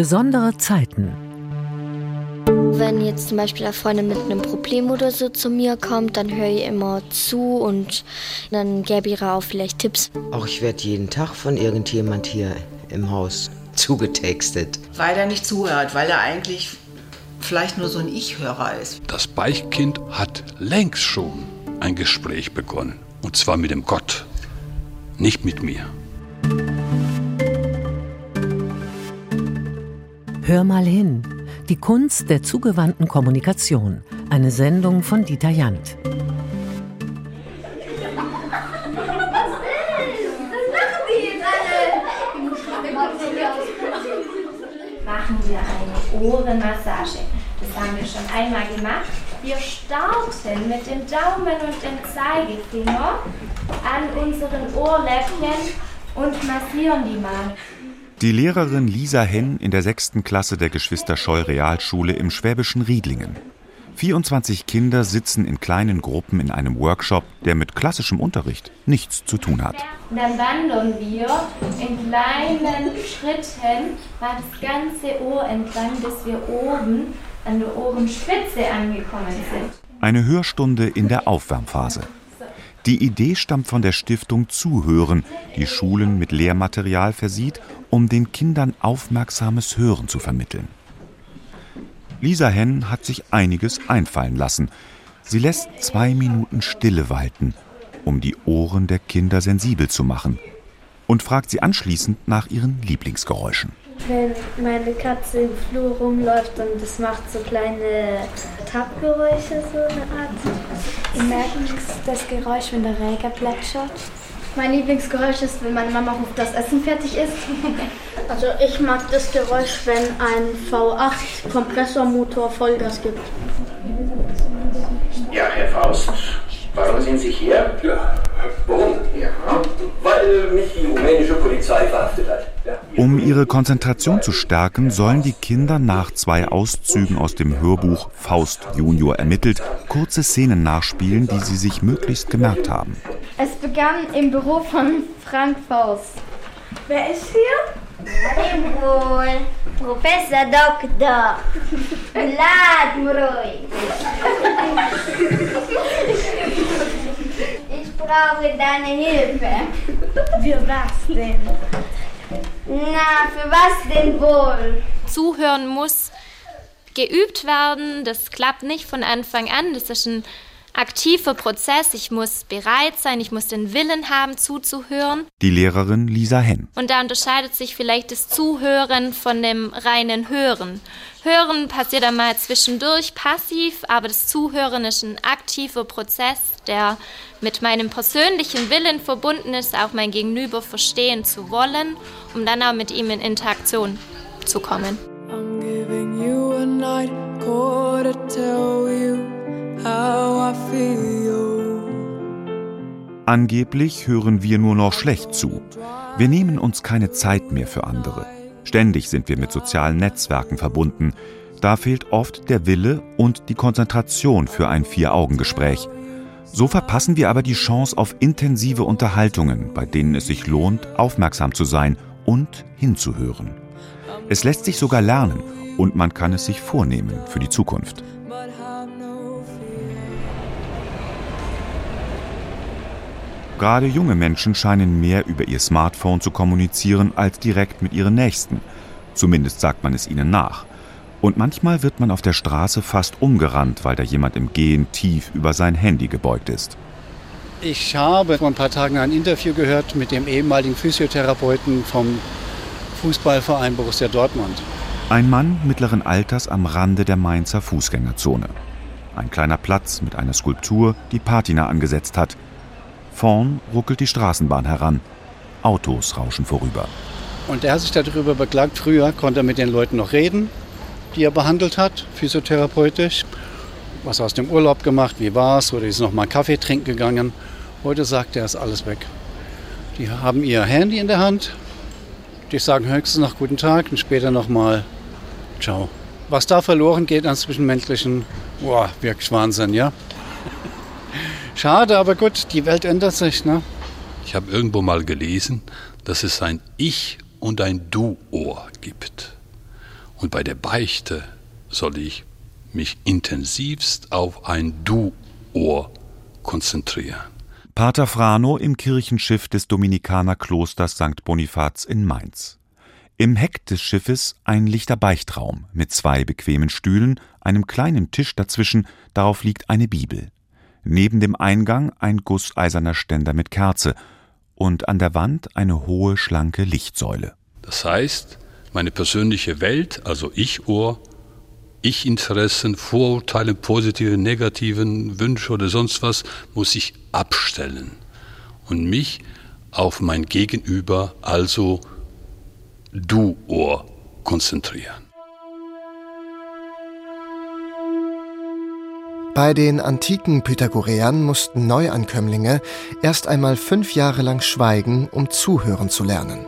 Besondere Zeiten. Wenn jetzt zum Beispiel eine Freundin mit einem Problem oder so zu mir kommt, dann höre ich immer zu und dann gebe ich ihr auch vielleicht Tipps. Auch ich werde jeden Tag von irgendjemand hier im Haus zugetextet. Weil er nicht zuhört, weil er eigentlich vielleicht nur so ein Ich-Hörer ist. Das Beichtkind hat längst schon ein Gespräch begonnen. Und zwar mit dem Gott, nicht mit mir. Hör mal hin. Die Kunst der zugewandten Kommunikation. Eine Sendung von Dieter Jant. Machen wir eine Ohrenmassage. Das haben wir schon einmal gemacht. Wir starten mit dem Daumen und dem Zeigefinger an unseren Ohrläppchen und massieren die mal. Die Lehrerin Lisa Henn in der sechsten Klasse der Geschwister Scheu Realschule im schwäbischen Riedlingen. 24 Kinder sitzen in kleinen Gruppen in einem Workshop, der mit klassischem Unterricht nichts zu tun hat. Dann wandern wir in kleinen Schritten mal das ganze Ohr entlang, bis wir oben an der Ohrenspitze angekommen sind. Eine Hörstunde in der Aufwärmphase. Die Idee stammt von der Stiftung Zuhören, die Schulen mit Lehrmaterial versieht, um den Kindern aufmerksames Hören zu vermitteln. Lisa Henn hat sich einiges einfallen lassen. Sie lässt zwei Minuten Stille walten, um die Ohren der Kinder sensibel zu machen, und fragt sie anschließend nach ihren Lieblingsgeräuschen. Wenn meine Katze im Flur rumläuft und es macht so kleine Tappgeräusche, so eine Art. Ich merke das Geräusch, wenn der Regen plätschert. Mein Lieblingsgeräusch ist, wenn meine Mama ruft, dass Essen fertig ist. Also ich mag das Geräusch, wenn ein V8 Kompressormotor Vollgas gibt. Ja, Herr Faust, warum sind Sie hier? Ja, warum? Ja. Weil mich die rumänische Polizei verhaftet hat. Um ihre Konzentration zu stärken, sollen die Kinder nach zwei Auszügen aus dem Hörbuch Faust Junior ermittelt kurze Szenen nachspielen, die sie sich möglichst gemerkt haben. Es begann im Büro von Frank Faust. Wer ist hier? wohl. Professor Doktor. Lad Mroi. Ich brauche deine Hilfe. Für was denn? Na, für was denn wohl? Zuhören muss geübt werden. Das klappt nicht von Anfang an. Das ist ein aktiver Prozess. Ich muss bereit sein, ich muss den Willen haben, zuzuhören. Die Lehrerin Lisa Henn. Und da unterscheidet sich vielleicht das Zuhören von dem reinen Hören. Hören passiert einmal zwischendurch passiv, aber das Zuhören ist ein aktiver Prozess, der mit meinem persönlichen Willen verbunden ist, auch mein Gegenüber verstehen zu wollen, um dann auch mit ihm in Interaktion zu kommen. I'm giving you a night to tell you. Angeblich hören wir nur noch schlecht zu. Wir nehmen uns keine Zeit mehr für andere. Ständig sind wir mit sozialen Netzwerken verbunden. Da fehlt oft der Wille und die Konzentration für ein Vier-Augen-Gespräch. So verpassen wir aber die Chance auf intensive Unterhaltungen, bei denen es sich lohnt, aufmerksam zu sein und hinzuhören. Es lässt sich sogar lernen und man kann es sich vornehmen für die Zukunft. Gerade junge Menschen scheinen mehr über ihr Smartphone zu kommunizieren als direkt mit ihren Nächsten. Zumindest sagt man es ihnen nach. Und manchmal wird man auf der Straße fast umgerannt, weil da jemand im Gehen tief über sein Handy gebeugt ist. Ich habe vor ein paar Tagen ein Interview gehört mit dem ehemaligen Physiotherapeuten vom Fußballverein Borussia Dortmund. Ein Mann mittleren Alters am Rande der Mainzer Fußgängerzone. Ein kleiner Platz mit einer Skulptur, die Patina angesetzt hat. Vorn ruckelt die Straßenbahn heran. Autos rauschen vorüber. Und er hat sich darüber beklagt, früher konnte er mit den Leuten noch reden, die er behandelt hat, physiotherapeutisch. Was aus dem Urlaub gemacht, wie war's, oder ist noch mal Kaffee trinken gegangen. Heute sagt er, ist alles weg. Die haben ihr Handy in der Hand, die sagen höchstens noch guten Tag und später noch mal ciao. Was da verloren geht an Zwischenmenschlichen, boah, wirklich Wahnsinn, ja. Schade, aber gut, die Welt ändert sich, ne? Ich habe irgendwo mal gelesen, dass es ein Ich und ein Du-Ohr gibt. Und bei der Beichte soll ich mich intensivst auf ein Du-Ohr konzentrieren. Pater Frano im Kirchenschiff des Dominikanerklosters St. Bonifaz in Mainz. Im Heck des Schiffes ein lichter Beichtraum mit zwei bequemen Stühlen, einem kleinen Tisch dazwischen, darauf liegt eine Bibel. Neben dem Eingang ein gusseiserner Ständer mit Kerze und an der Wand eine hohe, schlanke Lichtsäule. Das heißt, meine persönliche Welt, also Ich-Ohr, Ich-Interessen, Vorurteile, positive, negativen Wünsche oder sonst was, muss ich abstellen und mich auf mein Gegenüber, also Du-Ohr, konzentrieren. Bei den antiken Pythagoreern mussten Neuankömmlinge erst einmal fünf Jahre lang schweigen, um zuhören zu lernen.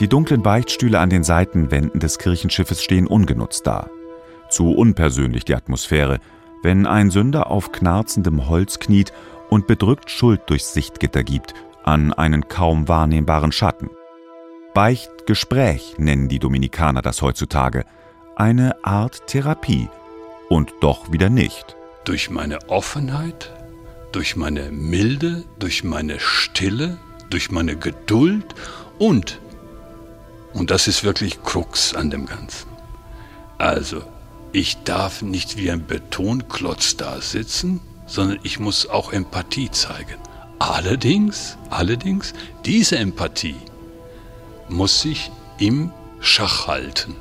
Die dunklen Beichtstühle an den Seitenwänden des Kirchenschiffes stehen ungenutzt da. Zu unpersönlich die Atmosphäre, wenn ein Sünder auf knarzendem Holz kniet und bedrückt Schuld durchs Sichtgitter gibt, an einen kaum wahrnehmbaren Schatten. Beichtgespräch nennen die Dominikaner das heutzutage. Eine Art Therapie. Und doch wieder nicht. Durch meine Offenheit, durch meine Milde, durch meine Stille, durch meine Geduld und, und das ist wirklich Krux an dem Ganzen. Also, ich darf nicht wie ein Betonklotz da sitzen, sondern ich muss auch Empathie zeigen. Allerdings, allerdings, diese Empathie muss sich im Schach halten,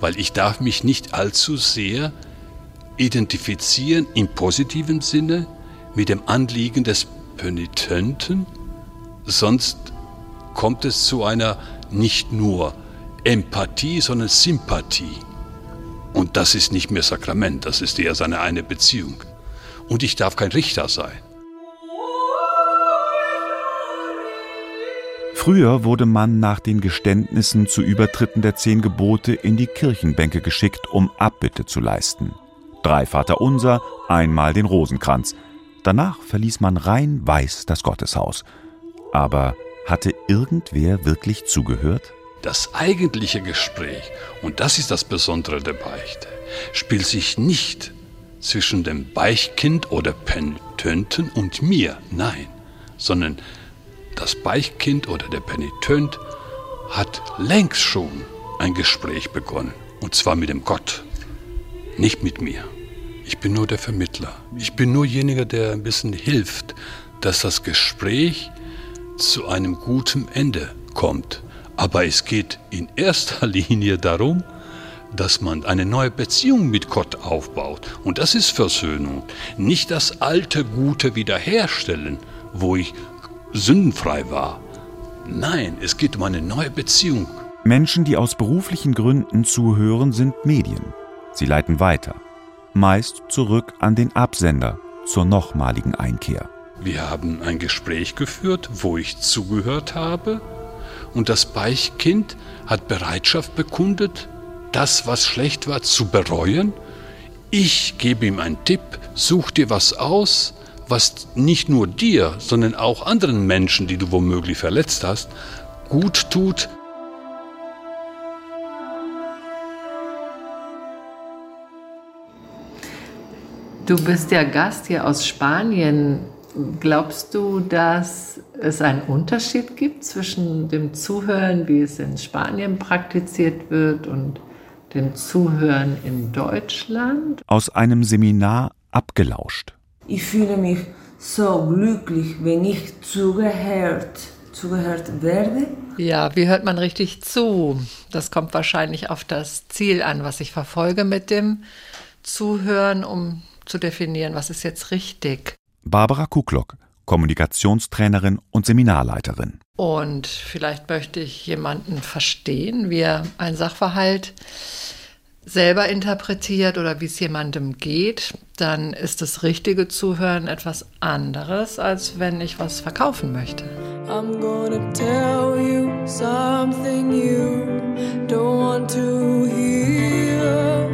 weil ich darf mich nicht allzu sehr identifizieren im positiven Sinne mit dem Anliegen des Penitenten, sonst kommt es zu einer nicht nur Empathie, sondern Sympathie. Und das ist nicht mehr Sakrament, das ist eher seine eine Beziehung. Und ich darf kein Richter sein. Früher wurde man nach den Geständnissen zu Übertritten der zehn Gebote in die Kirchenbänke geschickt, um Abbitte zu leisten. Drei Vaterunser, einmal den Rosenkranz. Danach verließ man rein weiß das Gotteshaus. Aber hatte irgendwer wirklich zugehört? Das eigentliche Gespräch, und das ist das Besondere der Beichte, spielt sich nicht zwischen dem Beichtkind oder Penitenten und mir, nein, sondern das Beichtkind oder der Penitent hat längst schon ein Gespräch begonnen, und zwar mit dem Gott, nicht mit mir. Ich bin nur der Vermittler. Ich bin nur jeniger, der ein bisschen hilft, dass das Gespräch zu einem guten Ende kommt. Aber es geht in erster Linie darum, dass man eine neue Beziehung mit Gott aufbaut. Und das ist Versöhnung. Nicht das alte Gute wiederherstellen, wo ich sündenfrei war. Nein, es geht um eine neue Beziehung. Menschen, die aus beruflichen Gründen zuhören, sind Medien. Sie leiten weiter. Meist zurück an den Absender zur nochmaligen Einkehr. Wir haben ein Gespräch geführt, wo ich zugehört habe, und das Beichkind hat Bereitschaft bekundet, das, was schlecht war, zu bereuen. Ich gebe ihm einen Tipp, such dir was aus, was nicht nur dir, sondern auch anderen Menschen, die du womöglich verletzt hast, gut tut. Du bist ja Gast hier aus Spanien. Glaubst du, dass es einen Unterschied gibt zwischen dem Zuhören, wie es in Spanien praktiziert wird, und dem Zuhören in Deutschland? Aus einem Seminar abgelauscht. Ich fühle mich so glücklich, wenn ich zugehört, zugehört werde. Ja, wie hört man richtig zu? Das kommt wahrscheinlich auf das Ziel an, was ich verfolge mit dem Zuhören, um zu definieren, was ist jetzt richtig. Barbara Kuklock, Kommunikationstrainerin und Seminarleiterin. Und vielleicht möchte ich jemanden verstehen, wie er ein Sachverhalt selber interpretiert oder wie es jemandem geht, dann ist das richtige Zuhören etwas anderes, als wenn ich was verkaufen möchte. I'm gonna tell you something you don't want to hear.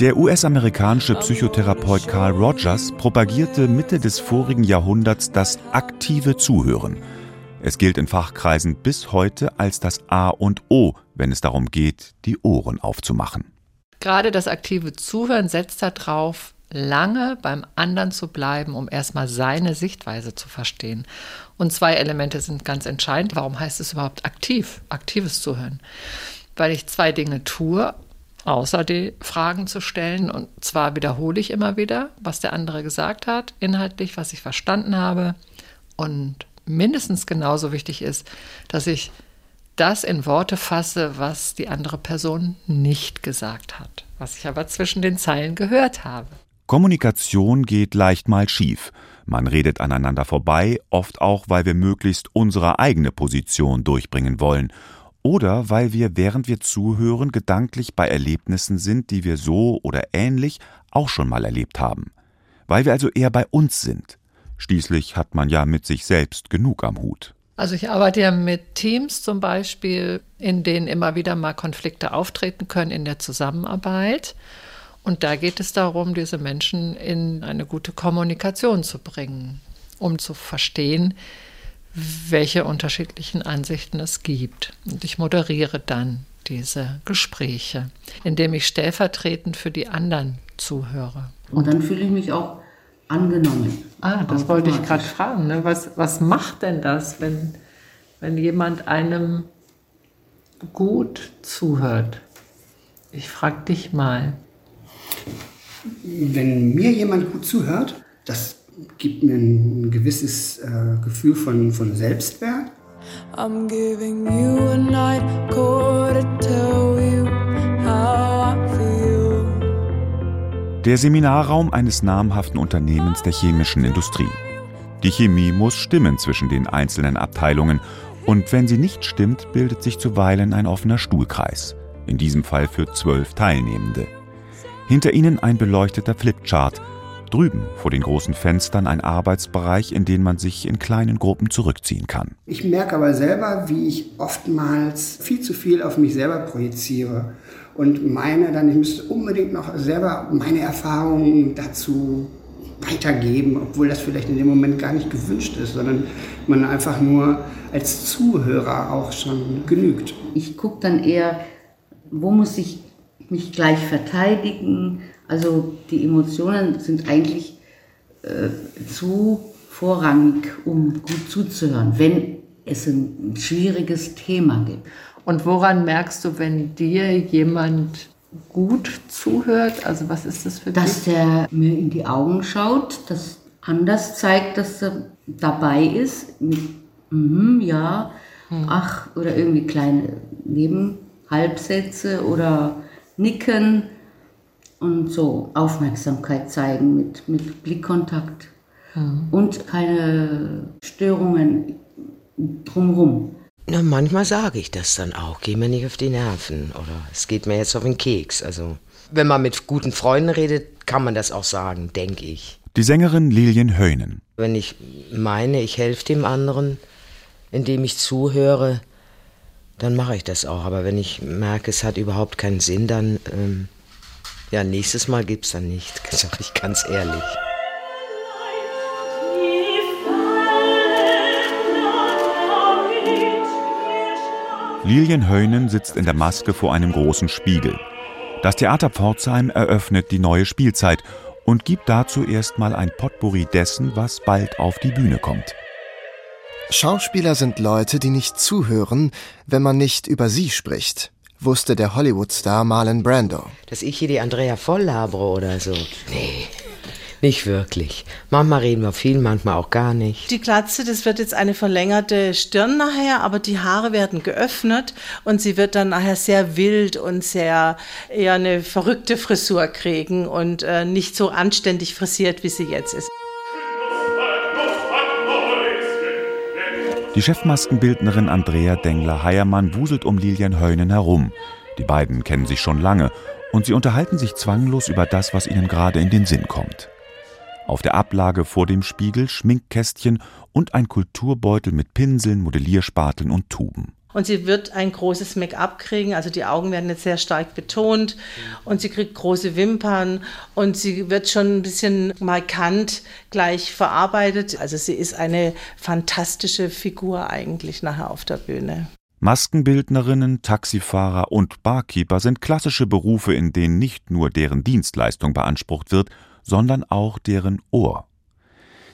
Der US-amerikanische Psychotherapeut Carl Rogers propagierte Mitte des vorigen Jahrhunderts das aktive Zuhören. Es gilt in Fachkreisen bis heute als das A und O, wenn es darum geht, die Ohren aufzumachen. Gerade das aktive Zuhören setzt darauf, lange beim anderen zu bleiben, um erstmal seine Sichtweise zu verstehen. Und zwei Elemente sind ganz entscheidend. Warum heißt es überhaupt aktiv, aktives Zuhören? Weil ich zwei Dinge tue, außer die Fragen zu stellen. Und zwar wiederhole ich immer wieder, was der andere gesagt hat, inhaltlich, was ich verstanden habe. Und mindestens genauso wichtig ist, dass ich das in Worte fasse, was die andere Person nicht gesagt hat, was ich aber zwischen den Zeilen gehört habe. Kommunikation geht leicht mal schief. Man redet aneinander vorbei, oft auch, weil wir möglichst unsere eigene Position durchbringen wollen oder weil wir, während wir zuhören, gedanklich bei Erlebnissen sind, die wir so oder ähnlich auch schon mal erlebt haben. Weil wir also eher bei uns sind. Schließlich hat man ja mit sich selbst genug am Hut. Also ich arbeite ja mit Teams zum Beispiel, in denen immer wieder mal Konflikte auftreten können in der Zusammenarbeit. Und da geht es darum, diese Menschen in eine gute Kommunikation zu bringen, um zu verstehen, welche unterschiedlichen Ansichten es gibt. Und ich moderiere dann diese Gespräche, indem ich stellvertretend für die anderen zuhöre. Und dann fühle ich mich auch angenommen. Ah, das wollte ich gerade fragen. Ne? Was, was macht denn das, wenn, wenn jemand einem gut zuhört? Ich frage dich mal. Wenn mir jemand gut zuhört, das gibt mir ein gewisses äh, Gefühl von, von Selbstwert. I'm giving you a night call to tell you how I feel. Der Seminarraum eines namhaften Unternehmens der chemischen Industrie. Die Chemie muss stimmen zwischen den einzelnen Abteilungen und wenn sie nicht stimmt, bildet sich zuweilen ein offener Stuhlkreis. In diesem Fall für zwölf Teilnehmende. Hinter ihnen ein beleuchteter Flipchart. Drüben vor den großen Fenstern ein Arbeitsbereich, in den man sich in kleinen Gruppen zurückziehen kann. Ich merke aber selber, wie ich oftmals viel zu viel auf mich selber projiziere und meine dann, ich müsste unbedingt noch selber meine Erfahrungen dazu weitergeben, obwohl das vielleicht in dem Moment gar nicht gewünscht ist, sondern man einfach nur als Zuhörer auch schon genügt. Ich gucke dann eher, wo muss ich mich gleich verteidigen. Also die Emotionen sind eigentlich äh, zu vorrangig, um gut zuzuhören, wenn es ein schwieriges Thema gibt. Und woran merkst du, wenn dir jemand gut zuhört? Also was ist das für dich? Dass der mir in die Augen schaut, das anders zeigt, dass er dabei ist, mit mm, ja, hm. ach, oder irgendwie kleine Nebenhalbsätze oder nicken und so Aufmerksamkeit zeigen mit, mit Blickkontakt mhm. und keine Störungen drumherum. Na, manchmal sage ich das dann auch. Geh mir nicht auf die Nerven oder es geht mir jetzt auf den Keks. Also, wenn man mit guten Freunden redet, kann man das auch sagen, denke ich. Die Sängerin Lilien Höhnen. Wenn ich meine, ich helfe dem anderen, indem ich zuhöre, dann mache ich das auch. Aber wenn ich merke, es hat überhaupt keinen Sinn, dann, ähm, ja, nächstes Mal gibt es dann nicht, sage ich ganz ehrlich. Lilian Heunen sitzt in der Maske vor einem großen Spiegel. Das Theater Pforzheim eröffnet die neue Spielzeit und gibt dazu erstmal ein Potpourri dessen, was bald auf die Bühne kommt. Schauspieler sind Leute, die nicht zuhören, wenn man nicht über sie spricht, wusste der Hollywood-Star Marlon Brando. Dass ich hier die Andrea voll labere oder so. Nee. Nicht wirklich. Manchmal reden wir viel, manchmal auch gar nicht. Die Glatze, das wird jetzt eine verlängerte Stirn nachher, aber die Haare werden geöffnet und sie wird dann nachher sehr wild und sehr eher eine verrückte Frisur kriegen und äh, nicht so anständig frisiert, wie sie jetzt ist. Die Chefmaskenbildnerin Andrea Dengler-Heiermann wuselt um Lilian Heunen herum. Die beiden kennen sich schon lange und sie unterhalten sich zwanglos über das, was ihnen gerade in den Sinn kommt. Auf der Ablage vor dem Spiegel Schminkkästchen und ein Kulturbeutel mit Pinseln, Modellierspateln und Tuben. Und sie wird ein großes Make-up kriegen, also die Augen werden jetzt sehr stark betont und sie kriegt große Wimpern und sie wird schon ein bisschen markant gleich verarbeitet. Also sie ist eine fantastische Figur eigentlich nachher auf der Bühne. Maskenbildnerinnen, Taxifahrer und Barkeeper sind klassische Berufe, in denen nicht nur deren Dienstleistung beansprucht wird, sondern auch deren Ohr.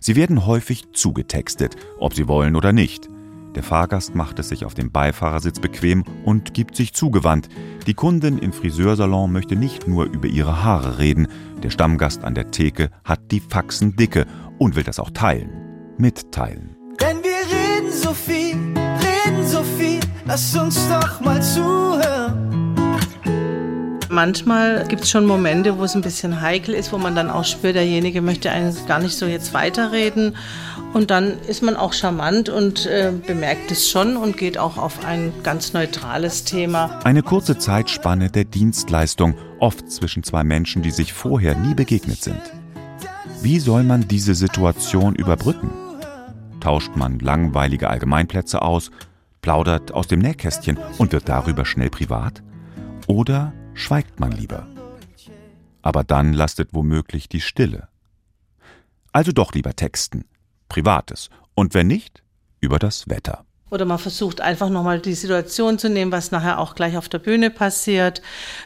Sie werden häufig zugetextet, ob sie wollen oder nicht. Der Fahrgast macht es sich auf dem Beifahrersitz bequem und gibt sich zugewandt. Die Kundin im Friseursalon möchte nicht nur über ihre Haare reden. Der Stammgast an der Theke hat die Faxen dicke und will das auch teilen. Mitteilen. Denn wir reden so viel, reden so viel, lass uns doch mal zuhören. Manchmal gibt es schon Momente, wo es ein bisschen heikel ist, wo man dann auch spürt, derjenige möchte eigentlich gar nicht so jetzt weiterreden. Und dann ist man auch charmant und äh, bemerkt es schon und geht auch auf ein ganz neutrales Thema. Eine kurze Zeitspanne der Dienstleistung, oft zwischen zwei Menschen, die sich vorher nie begegnet sind. Wie soll man diese Situation überbrücken? Tauscht man langweilige Allgemeinplätze aus, plaudert aus dem Nähkästchen und wird darüber schnell privat? Oder schweigt man lieber? Aber dann lastet womöglich die Stille. Also doch lieber texten Privates. Und wenn nicht, über das Wetter. Oder man versucht einfach nochmal die Situation zu nehmen, was nachher auch gleich auf der Bühne passiert,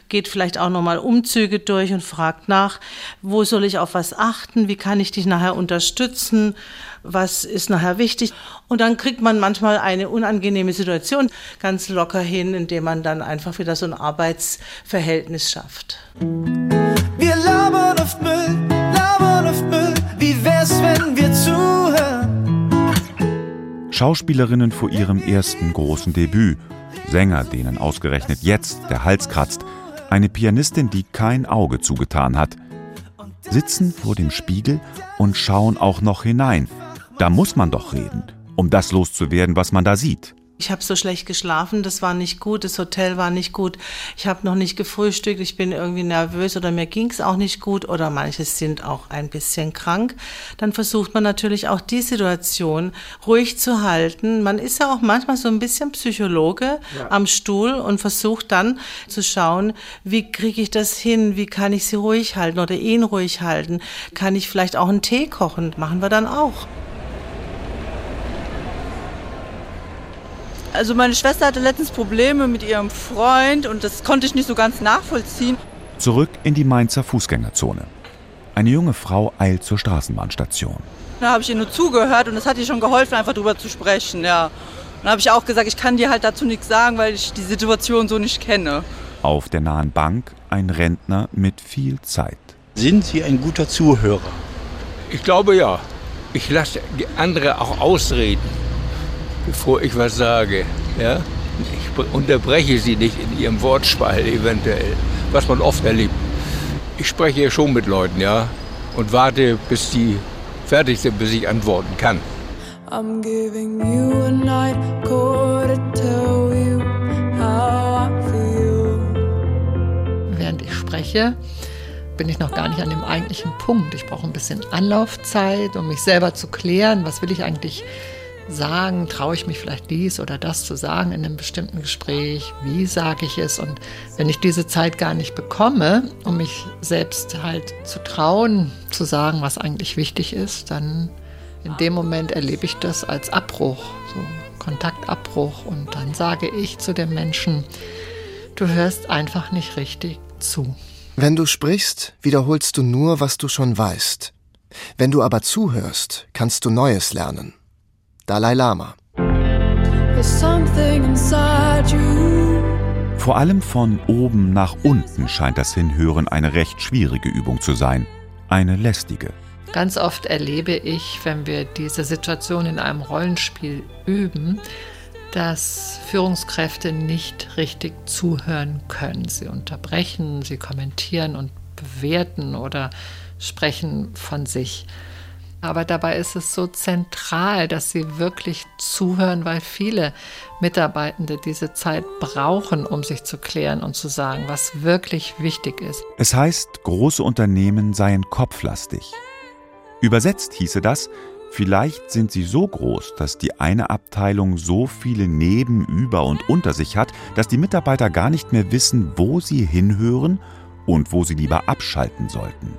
geht vielleicht auch nochmal Umzüge durch und fragt nach, wo soll ich auf was achten, wie kann ich dich nachher unterstützen, was ist nachher wichtig. Und dann kriegt man manchmal eine unangenehme Situation ganz locker hin, indem man dann einfach wieder so ein Arbeitsverhältnis schafft. Wir labern oft Müll, labern oft Müll, wie wär's, wenn wir zuhören? Schauspielerinnen vor ihrem ersten großen Debüt, Sänger, denen ausgerechnet jetzt der Hals kratzt, eine Pianistin, die kein Auge zugetan hat, sitzen vor dem Spiegel und schauen auch noch hinein. Da muss man doch reden, um das loszuwerden, was man da sieht. Ich habe so schlecht geschlafen, das war nicht gut, das Hotel war nicht gut, ich habe noch nicht gefrühstückt, ich bin irgendwie nervös oder mir ging es auch nicht gut oder manche sind auch ein bisschen krank. Dann versucht man natürlich auch die Situation ruhig zu halten. Man ist ja auch manchmal so ein bisschen Psychologe ja. am Stuhl und versucht dann zu schauen, wie kriege ich das hin, wie kann ich sie ruhig halten oder ihn ruhig halten. Kann ich vielleicht auch einen Tee kochen, machen wir dann auch. Also meine Schwester hatte letztens Probleme mit ihrem Freund und das konnte ich nicht so ganz nachvollziehen. Zurück in die Mainzer Fußgängerzone. Eine junge Frau eilt zur Straßenbahnstation. Da habe ich ihr nur zugehört und das hat ihr schon geholfen, einfach drüber zu sprechen, ja. Dann habe ich auch gesagt, ich kann dir halt dazu nichts sagen, weil ich die Situation so nicht kenne. Auf der nahen Bank ein Rentner mit viel Zeit. Sind Sie ein guter Zuhörer? Ich glaube ja. Ich lasse die andere auch ausreden bevor ich was sage. Ja? Ich unterbreche sie nicht in ihrem Wortschwall eventuell, was man oft erlebt. Ich spreche schon mit Leuten, ja, und warte, bis sie fertig sind, bis ich antworten kann. I'm giving you a night call to tell you how I feel. Während ich spreche, bin ich noch gar nicht an dem eigentlichen Punkt. Ich brauche ein bisschen Anlaufzeit, um mich selber zu klären, was will ich eigentlich sagen, traue ich mich vielleicht dies oder das zu sagen in einem bestimmten Gespräch, wie sage ich es und wenn ich diese Zeit gar nicht bekomme, um mich selbst halt zu trauen, zu sagen, was eigentlich wichtig ist, dann in dem Moment erlebe ich das als Abbruch, so Kontaktabbruch und dann sage ich zu dem Menschen, du hörst einfach nicht richtig zu. Wenn du sprichst, wiederholst du nur, was du schon weißt. Wenn du aber zuhörst, kannst du Neues lernen. Dalai Lama. Vor allem von oben nach unten scheint das Hinhören eine recht schwierige Übung zu sein. Eine lästige. Ganz oft erlebe ich, wenn wir diese Situation in einem Rollenspiel üben, dass Führungskräfte nicht richtig zuhören können. Sie unterbrechen, sie kommentieren und bewerten oder sprechen von sich. Aber dabei ist es so zentral, dass sie wirklich zuhören, weil viele Mitarbeitende diese Zeit brauchen, um sich zu klären und zu sagen, was wirklich wichtig ist. Es heißt, große Unternehmen seien kopflastig. Übersetzt hieße das, Vielleicht sind sie so groß, dass die eine Abteilung so viele Neben, über und unter sich hat, dass die Mitarbeiter gar nicht mehr wissen, wo sie hinhören und wo sie lieber abschalten sollten.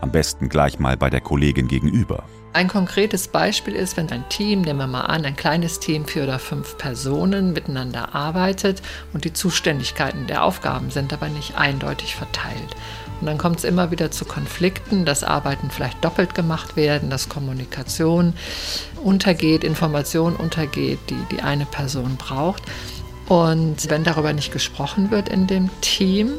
Am besten gleich mal bei der Kollegin gegenüber. Ein konkretes Beispiel ist, wenn ein Team, nehmen wir mal an, ein kleines Team, vier oder fünf Personen miteinander arbeitet und die Zuständigkeiten der Aufgaben sind aber nicht eindeutig verteilt. Und dann kommt es immer wieder zu Konflikten, dass Arbeiten vielleicht doppelt gemacht werden, dass Kommunikation untergeht, Information untergeht, die die eine Person braucht. Und wenn darüber nicht gesprochen wird in dem Team,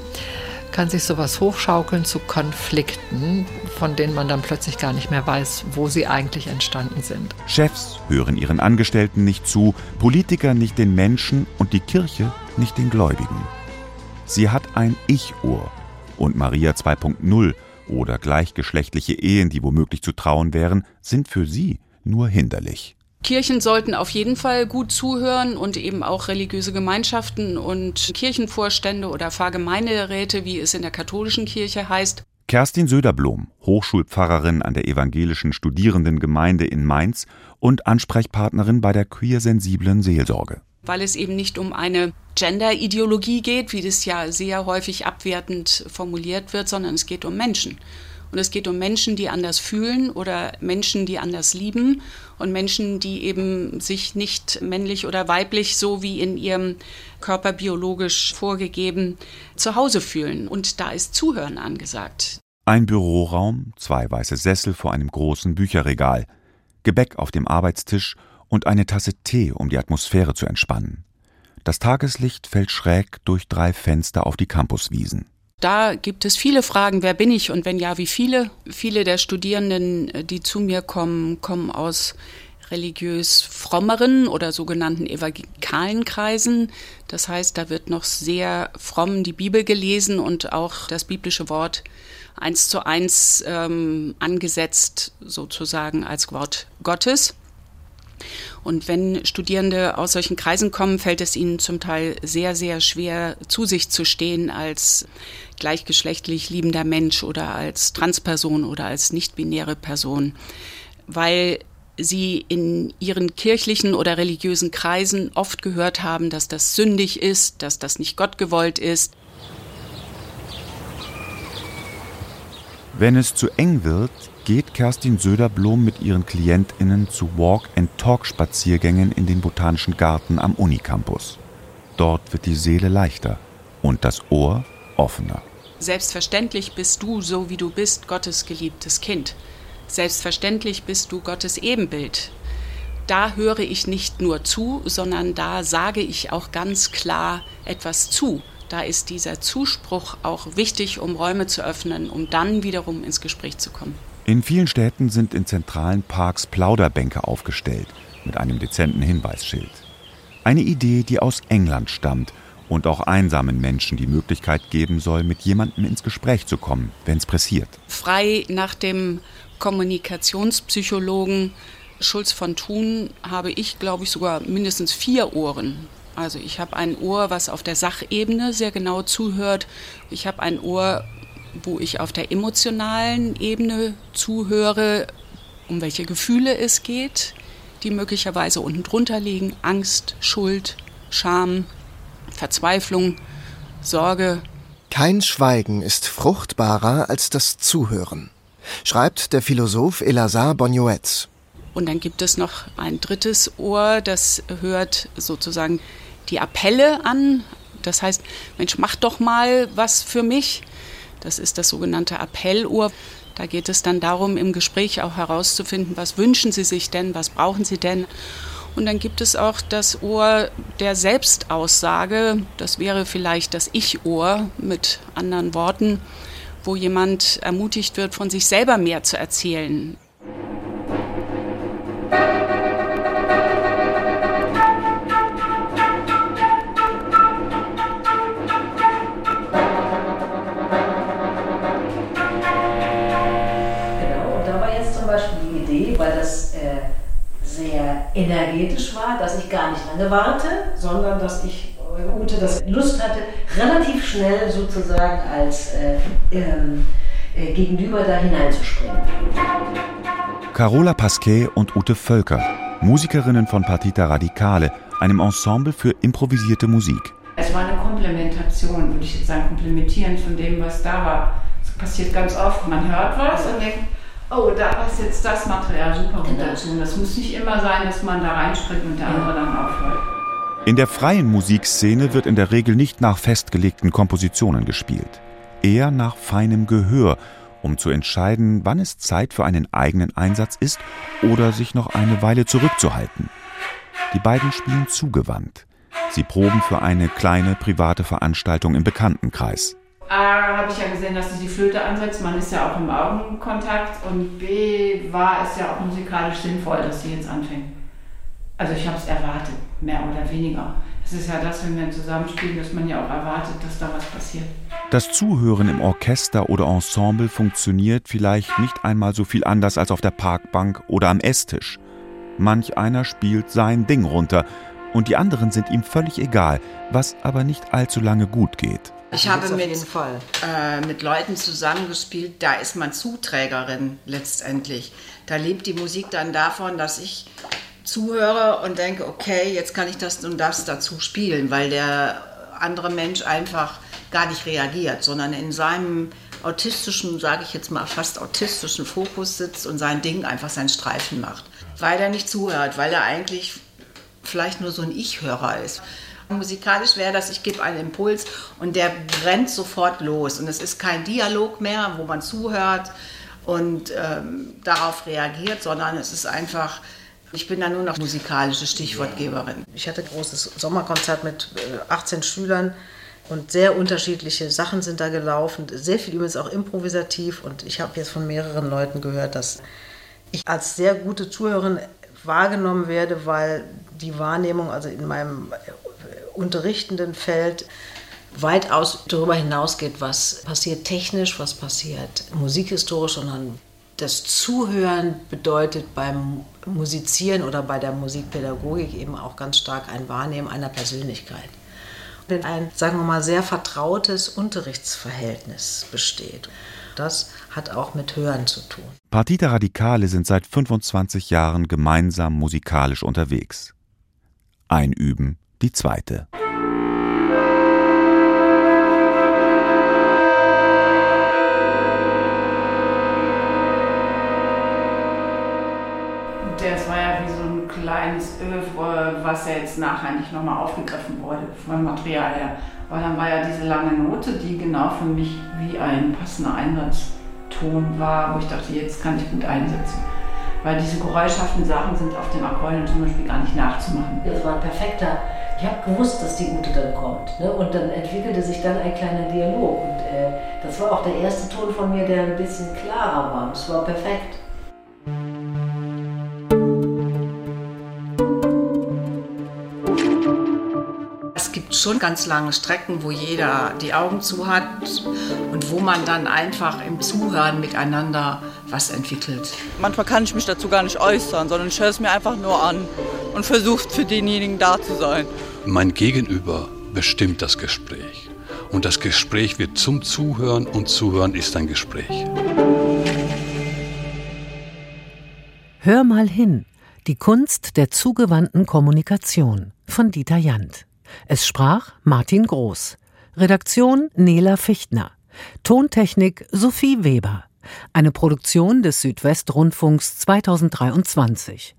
kann sich sowas hochschaukeln zu Konflikten, von denen man dann plötzlich gar nicht mehr weiß, wo sie eigentlich entstanden sind. Chefs hören ihren Angestellten nicht zu, Politiker nicht den Menschen und die Kirche nicht den Gläubigen. Sie hat ein Ich-Ohr und Maria 2.0 oder gleichgeschlechtliche Ehen, die womöglich zu trauen wären, sind für sie nur hinderlich. Kirchen sollten auf jeden Fall gut zuhören und eben auch religiöse Gemeinschaften und Kirchenvorstände oder Pfarrgemeinderäte, wie es in der katholischen Kirche heißt. Kerstin Söderblom, Hochschulpfarrerin an der evangelischen Studierendengemeinde in Mainz und Ansprechpartnerin bei der queersensiblen Seelsorge. Weil es eben nicht um eine Gender-Ideologie geht, wie das ja sehr häufig abwertend formuliert wird, sondern es geht um Menschen. Und es geht um Menschen, die anders fühlen oder Menschen, die anders lieben und Menschen, die eben sich nicht männlich oder weiblich, so wie in ihrem Körper biologisch vorgegeben, zu Hause fühlen. Und da ist Zuhören angesagt. Ein Büroraum, zwei weiße Sessel vor einem großen Bücherregal, Gebäck auf dem Arbeitstisch und eine Tasse Tee, um die Atmosphäre zu entspannen. Das Tageslicht fällt schräg durch drei Fenster auf die Campuswiesen. Da gibt es viele Fragen, wer bin ich und wenn ja, wie viele? Viele der Studierenden, äh, die zu mir kommen, kommen aus religiös frommeren oder sogenannten evangelikalen Kreisen. Das heißt, da wird noch sehr fromm die Bibel gelesen und auch das biblische Wort eins zu eins ähm, angesetzt, sozusagen als Wort Gottes. Und wenn Studierende aus solchen Kreisen kommen, fällt es ihnen zum Teil sehr, sehr schwer, zu sich zu stehen als gleichgeschlechtlich liebender Mensch oder als Transperson oder als nicht-binäre Person, weil sie in ihren kirchlichen oder religiösen Kreisen oft gehört haben, dass das sündig ist, dass das nicht Gott gewollt ist. Wenn es zu eng wird, geht Kerstin Söderblom mit ihren KlientInnen zu Walk-and-Talk-Spaziergängen in den Botanischen Garten am Unicampus. Dort wird die Seele leichter und das Ohr offener. Selbstverständlich bist du, so wie du bist, Gottes geliebtes Kind. Selbstverständlich bist du Gottes Ebenbild. Da höre ich nicht nur zu, sondern da sage ich auch ganz klar etwas zu. Da ist dieser Zuspruch auch wichtig, um Räume zu öffnen, um dann wiederum ins Gespräch zu kommen. In vielen Städten sind in zentralen Parks Plauderbänke aufgestellt mit einem dezenten Hinweisschild. Eine Idee, die aus England stammt und auch einsamen Menschen die Möglichkeit geben soll, mit jemandem ins Gespräch zu kommen, wenn es pressiert. Frei nach dem Kommunikationspsychologen Schulz von Thun habe ich, glaube ich, sogar mindestens vier Ohren. Also ich habe ein Ohr, was auf der Sachebene sehr genau zuhört. Ich habe ein Ohr, wo ich auf der emotionalen Ebene zuhöre, um welche Gefühle es geht, die möglicherweise unten drunter liegen. Angst, Schuld, Scham, Verzweiflung, Sorge. Kein Schweigen ist fruchtbarer als das Zuhören, schreibt der Philosoph Elazar Bonioetz. Und dann gibt es noch ein drittes Ohr, das hört sozusagen die Appelle an. Das heißt, Mensch, mach doch mal was für mich. Das ist das sogenannte Appellohr. Da geht es dann darum, im Gespräch auch herauszufinden, was wünschen Sie sich denn, was brauchen Sie denn. Und dann gibt es auch das Ohr der Selbstaussage. Das wäre vielleicht das Ich-Ohr mit anderen Worten, wo jemand ermutigt wird, von sich selber mehr zu erzählen. Lange warte, sondern dass ich äh, Ute das Lust hatte, relativ schnell sozusagen als äh, ähm, äh, Gegenüber da hineinzuspringen. Carola Pasquet und Ute Völker, Musikerinnen von Partita Radicale, einem Ensemble für improvisierte Musik. Es war eine Komplementation, würde ich jetzt sagen, komplementieren von dem, was da war. Das passiert ganz oft. Man hört was und denkt, oh, da passt jetzt das Material super gut Genau. dazu. Das muss nicht immer sein, dass man da reinspringt und der andere dann aufhört. In der freien Musikszene wird in der Regel nicht nach festgelegten Kompositionen gespielt, eher nach feinem Gehör, um zu entscheiden, wann es Zeit für einen eigenen Einsatz ist oder sich noch eine Weile zurückzuhalten. Die beiden spielen zugewandt. Sie proben für eine kleine private Veranstaltung im Bekanntenkreis. A, habe ich ja gesehen, dass sie die Flöte ansetzt. Man ist ja auch im Augenkontakt. Und B, war es ja auch musikalisch sinnvoll, dass sie jetzt anfängt. Also ich habe es erwartet, mehr oder weniger. Es ist ja das, wenn wir zusammenspielen, dass man ja auch erwartet, dass da was passiert. Das Zuhören im Orchester oder Ensemble funktioniert vielleicht nicht einmal so viel anders als auf der Parkbank oder am Esstisch. Manch einer spielt sein Ding runter und die anderen sind ihm völlig egal, was aber nicht allzu lange gut geht. Ich habe mit, äh, mit Leuten zusammengespielt, da ist man Zuträgerin letztendlich. Da lebt die Musik dann davon, dass ich zuhöre und denke, okay, jetzt kann ich das und das dazu spielen, weil der andere Mensch einfach gar nicht reagiert, sondern in seinem autistischen, sage ich jetzt mal fast autistischen Fokus sitzt und sein Ding einfach seinen Streifen macht. Weil er nicht zuhört, weil er eigentlich vielleicht nur so ein Ich-Hörer ist. Musikalisch wäre das, ich gebe einen Impuls und der brennt sofort los. Und es ist kein Dialog mehr, wo man zuhört und ähm, darauf reagiert, sondern es ist einfach, ich bin da nur noch musikalische Stichwortgeberin. Ich hatte ein großes Sommerkonzert mit äh, 18 Schülern und sehr unterschiedliche Sachen sind da gelaufen. Sehr viel übrigens auch improvisativ und ich habe jetzt von mehreren Leuten gehört, dass ich als sehr gute Zuhörerin wahrgenommen werde, weil die Wahrnehmung, also in meinem äh, unterrichtenden Feld, weitaus darüber hinausgeht, was passiert technisch, was passiert musikhistorisch, sondern das Zuhören bedeutet beim Musizieren oder bei der Musikpädagogik eben auch ganz stark ein Wahrnehmen einer Persönlichkeit. Wenn ein, sagen wir mal, sehr vertrautes Unterrichtsverhältnis besteht, das hat auch mit Hören zu tun. Partita Radicale sind seit 25 Jahren gemeinsam musikalisch unterwegs. Einüben die zweite. Das war ja wie so ein kleines Övre, was ja jetzt nachher nicht nochmal aufgegriffen wurde vom Material her. Weil dann war ja diese lange Note, die genau für mich wie ein passender Einsatzton war, wo ich dachte, jetzt kann ich gut einsetzen. Weil diese geräuschhaften Sachen sind auf dem Akkordeon zum Beispiel gar nicht nachzumachen. Das war ein perfekter. Ich habe gewusst, dass die Ute dann kommt. Ne? Und dann entwickelte sich dann ein kleiner Dialog. Und äh, das war auch der erste Ton von mir, der ein bisschen klarer war. Das war perfekt. Schon ganz lange Strecken, wo jeder die Augen zu hat und wo man dann einfach im Zuhören miteinander was entwickelt. Manchmal kann ich mich dazu gar nicht äußern, sondern ich höre es mir einfach nur an und versuche für denjenigen da zu sein. Mein Gegenüber bestimmt das Gespräch. Und das Gespräch wird zum Zuhören und Zuhören ist ein Gespräch. Hör mal hin. Die Kunst der zugewandten Kommunikation von Dieter Jant. Es sprach Martin Groß. Redaktion Nela Fichtner. Tontechnik Sophie Weber. Eine Produktion des Südwestrundfunks 2023.